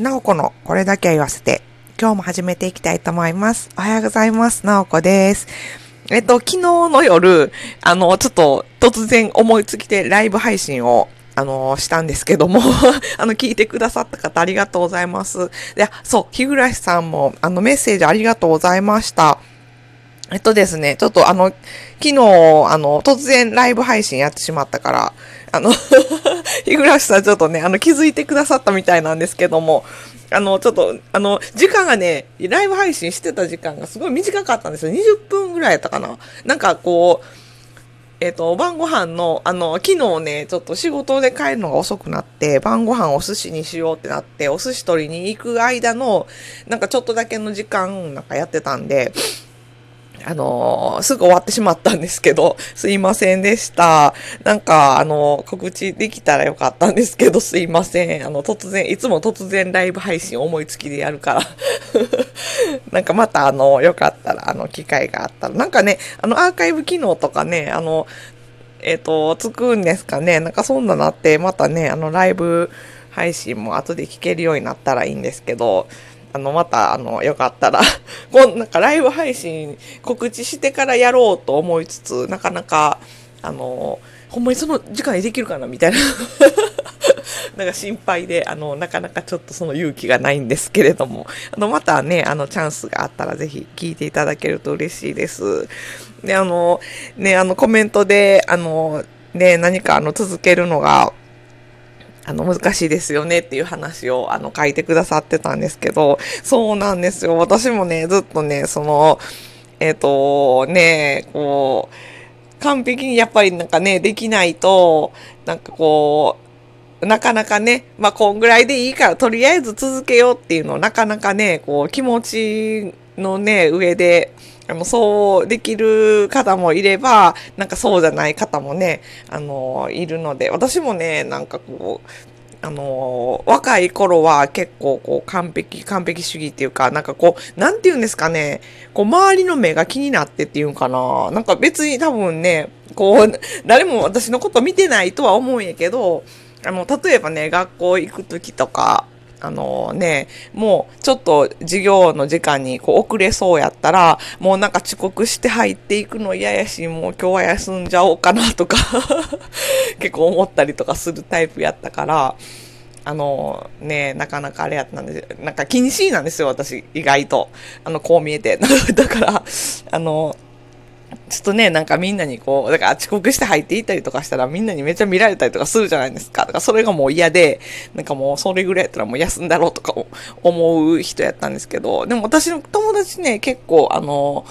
なおこのこれだけは言わせて、今日も始めていきたいと思います。おはようございます。なおこです。えっと、昨日の夜、あの、ちょっと突然思いつきでライブ配信を、あの、したんですけども、あの、聞いてくださった方ありがとうございます。いや、そう、日暮さんも、あの、メッセージありがとうございました。えっとですね、ちょっとあの、昨日、あの、突然ライブ配信やってしまったから、あの、日暮さんちょっとね、あの、気づいてくださったみたいなんですけども、あの、ちょっと、あの、時間がね、ライブ配信してた時間がすごい短かったんですよ。20分ぐらいやったかな。なんかこう、えっ、と、晩ご飯の、あの、昨日ね、ちょっと仕事で帰るのが遅くなって、晩ご飯お寿司にしようってなって、お寿司取りに行く間の、なんかちょっとだけの時間、なんかやってたんで、あのーすぐ終わってしまったんですけど、すいませんでした。なんか、あのー告知できたらよかったんですけど、すいません。あの、突然、いつも突然ライブ配信思いつきでやるから。なんかまた、あの、よかったら、あの、機会があったら。なんかね、あの、アーカイブ機能とかね、あの、えっ、と、つくんですかね。なんかそんななって、またね、あの、ライブ配信も後で聞けるようになったらいいんですけど、あの、また、あの、よかったら、こう、なんかライブ配信告知してからやろうと思いつつ、なかなか、あの、ほんまにその時間にできるかなみたいな。なんか心配で、あの、なかなかちょっとその勇気がないんですけれども、あの、またね、あの、チャンスがあったらぜひ聞いていただけると嬉しいです。で、あの、ね、あの、コメントで、あの、ね、何かあの、続けるのが、あの、難しいですよねっていう話を、あの、書いてくださってたんですけど、そうなんですよ。私もね、ずっとね、その、えっ、と、ね、こう、完璧にやっぱりなんかね、できないと、なんかこう、なかなかね、まあ、こんぐらいでいいから、とりあえず続けようっていうのを、なかなかね、こう、気持ちのね、上で、あの、そうできる方もいれば、なんかそうじゃない方もね、あの、いるので、私もね、なんかこう、あの若い頃は結構こう完璧、完璧主義っていうか、なんかこう、なんて言うんですかね、こう周りの目が気になってっていうんかな、なんか別に多分ね、こう、誰も私のこと見てないとは思うんやけど、あの、例えばね、学校行く時とか、あのね、もうちょっと授業の時間にこう遅れそうやったら、もうなんか遅刻して入っていくの嫌やし、もう今日は休んじゃおうかなとか、結構思ったりとかするタイプやったから、あのね、なかなかあれやったんです、なんか気にしいなんですよ、私、意外と。あの、こう見えて。だから、あの、ちょっとね、なんかみんなにこう、だから遅刻して入っていったりとかしたらみんなにめっちゃ見られたりとかするじゃないですか。だからそれがもう嫌で、なんかもうそれぐらいやったらもう休んだろうとか思う人やったんですけど、でも私の友達ね、結構あの、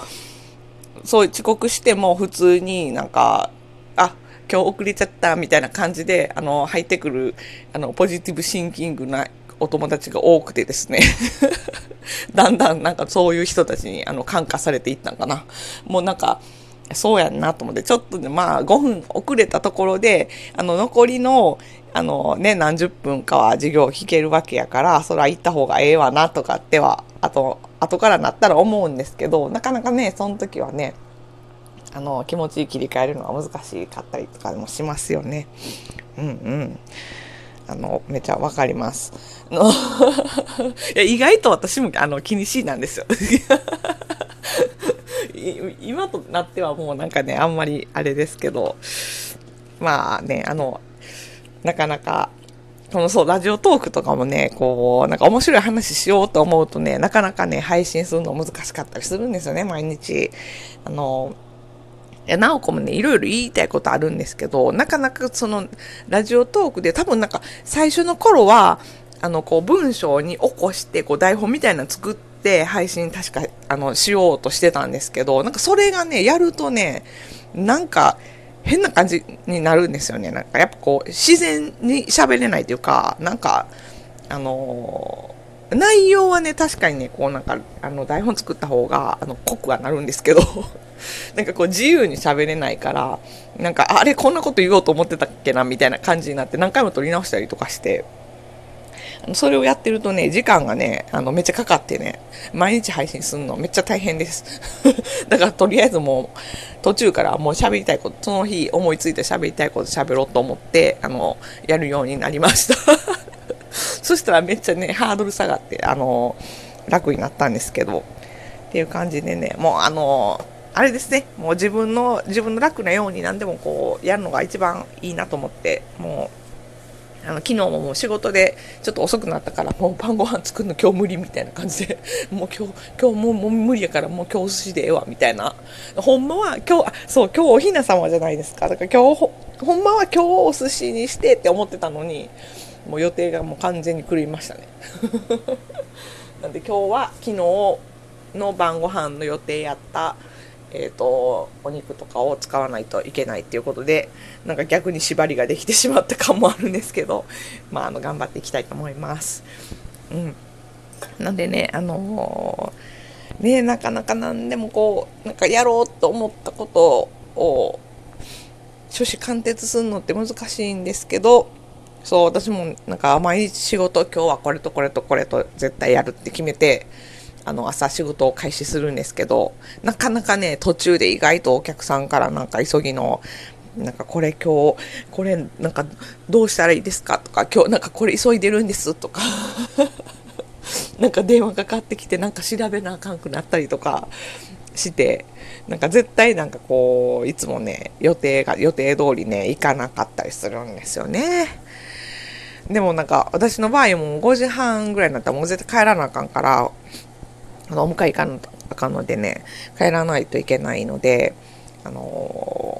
そう遅刻しても普通になんか、あ、今日遅れちゃったみたいな感じで、あの、入ってくる、あの、ポジティブシンキングなお友達が多くてですね。だんだんなんかそういう人たちにあの感化されていったんかな。もうなんか、そうやんなと思って、ちょっとね、まあ5分遅れたところで、あの残りの、あのね、何十分かは授業を聞けるわけやから、それは行った方がええわなとかっては、あと、後からなったら思うんですけど、なかなかね、その時はね、あの、気持ち切り替えるのは難しかったりとかもしますよね。うんうん。あの、めちゃわかります。あの いや、意外と私も、あの、気にしいなんですよ。今となってはもうなんかね、あんまりあれですけど、まあね、あの、なかなか、このそう、ラジオトークとかもね、こう、なんか面白い話しようと思うとね、なかなかね、配信するの難しかったりするんですよね、毎日。あの、いや、なおこもね、いろいろ言いたいことあるんですけど、なかなかその、ラジオトークで多分なんか、最初の頃は、あの、こう、文章に起こして、こう、台本みたいなの作って、配信確か、あの、しようとしてたんですけど、なんかそれがね、やるとね、なんか、変な感じになるんですよね。なんか、やっぱこう、自然に喋れないというか、なんか、あのー内容はね、確かにね、こうなんか、あの、台本作った方が、あの、濃くはなるんですけど、なんかこう、自由に喋れないから、なんか、あれ、こんなこと言おうと思ってたっけな、みたいな感じになって、何回も撮り直したりとかして、それをやってるとね、時間がね、あの、めっちゃかかってね、毎日配信するのめっちゃ大変です。だから、とりあえずもう、途中からもう喋りたいこと、その日思いついて喋りたいこと喋ろうと思って、あの、やるようになりました。そしたらめっちゃね、ハードル下がって、あの、楽になったんですけど、っていう感じでね、もうあの、あれですね、もう自分の、自分の楽なように何でもこう、やるのが一番いいなと思って、もう、あの昨日ももう仕事でちょっと遅くなったからもう晩ご飯作るの今日無理みたいな感じで もう今日今日もう無理やからもう今日お寿司でええわみたいな。ほんまは今日あそう今日おひな様じゃないですか。だから今日ほんまは今日お寿司にしてって思ってたのにもう予定がもう完全に狂いましたね。なんで今日は昨日の晩ご飯の予定やったえーと、お肉とかを使わないといけないっていうことでなんか逆に縛りができてしまった感もあるんですけど、まあ、あの頑張っていきたいと思います。うん、なんでね、あのー、ね、なかなか何でもこうなんかやろうと思ったことを初子貫徹するのって難しいんですけどそう私もなんか毎日仕事今日はこれとこれとこれと絶対やるって決めてあの朝仕事を開始するんですけどなかなかね途中で意外とお客さんからなんか急ぎのなんかこれ今日これなんかどうしたらいいですか？とか今日なんかこれ急いでるんですとか なんか電話かかってきてなんか調べなあかんくなったりとかしてなんか絶対なんかこういつもね予定が予定通りね行かなかったりするんですよね。でもなんか私の場合も5時半ぐらいになったらもう絶対帰らなあかんからあのお迎え行かなあかんのでね帰らないといけないのであの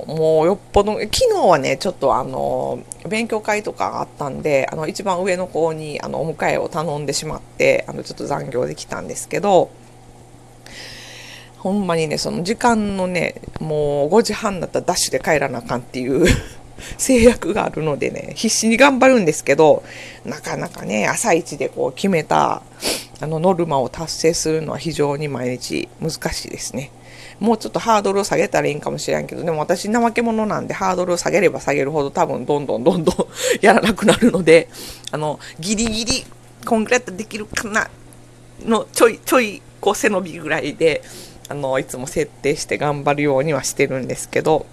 もうよっぽど昨日はねちょっとあの勉強会とかあったんであの一番上の子にあのお迎えを頼んでしまってあのちょっと残業できたんですけどほんまにねその時間のねもう5時半だったらダッシュで帰らなあかんっていう制約があるのでね必死に頑張るんですけどなかなかね朝一でこう決めたあのノルマを達成するのは非常に毎日難しいですね。もうちょっとハードルを下げたらいいんかもしれんけど、でも私怠け者なんでハードルを下げれば下げるほど多分どんどんどんどん やらなくなるので、あの、ギリギリこんぐらいだったらできるかなのちょいちょいこう背伸びぐらいで、あの、いつも設定して頑張るようにはしてるんですけど、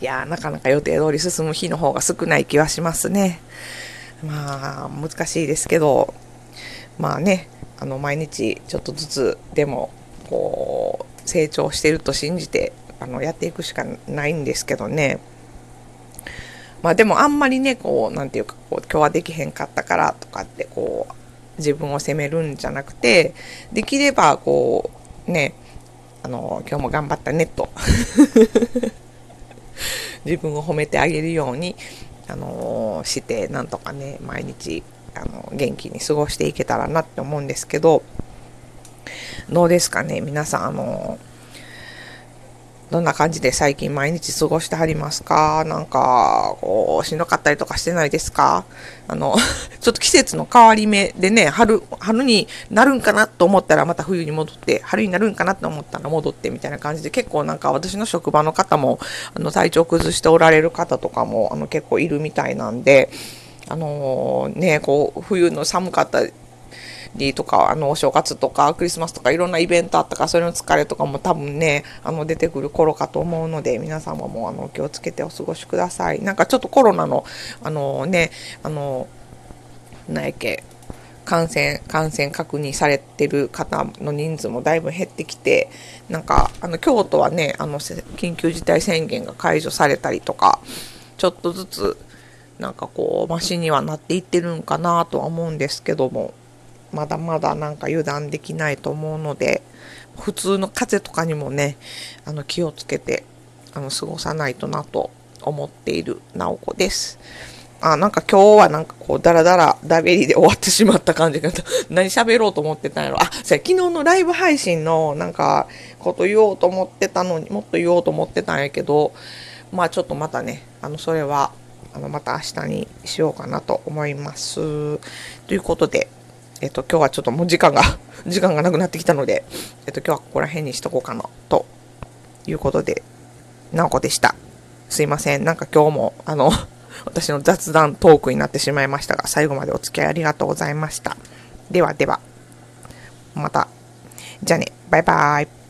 いやー、なかなか予定通り進む日の方が少ない気はしますね。まあ、難しいですけど、まあね、あの、毎日ちょっとずつでも、こう、成長してると信じて、あの、やっていくしかないんですけどね。まあでもあんまりね、こう、なんていうか、こう、今日はできへんかったからとかって、こう、自分を責めるんじゃなくて、できれば、こう、ね、あの、今日も頑張ったねと自分を褒めてあげるように、あのして、なんとかね、毎日あの元気に過ごしていけたらなって思うんですけどどうですかね皆さんあのどんな感じで最近毎日過ごしてはりますか？なんか、こう、しんどかったりとかしてないですか？あの、ちょっと季節の変わり目でね、春、春になるんかなと思ったらまた冬に戻って、春になるんかなと思ったら戻ってみたいな感じで、結構なんか私の職場の方も、あの、体調崩しておられる方とかも、あの、結構いるみたいなんで、あのー、ね、こう、冬の寒かったりとか、あの、お正月とかクリスマスとかいろんなイベントあったから、それの疲れとかも多分ね、あの、出てくる頃かと思うので、皆様も、あの、気をつけてお過ごしください。なんかちょっとコロナの、あのね、あの、何やっけ、感染、感染確認されてる方の人数もだいぶ減ってきて、なんか、あの、京都はね、あの、緊急事態宣言が解除されたりとか、ちょっとずつ、なんかこう、マシにはなっていってるんかなとは思うんですけども、まだまだなんか油断できないと思うので、普通の風邪とかにもね、あの気をつけて、あの、過ごさないとなと思っている直子です。あ、なんか今日はなんかこう、だらだら、ダベリで終わってしまった感じが、何喋ろうと思ってたんやろ。あ、そや、昨日のライブ配信のなんか、こと言おうと思ってたのに、もっと言おうと思ってたんやけど、まあちょっとまたね、あの、それは、あのまた明日にしようかなと思います。ということで、えっと、今日はちょっともう時間が 時間がなくなってきたので、えっと、今日はここら辺にしとこうかな、ということで、なおこでした。すいません。なんか今日も、あの、私の雑談トークになってしまいましたが、最後までお付き合いありがとうございました。ではでは、また。じゃあね、バイバーイ。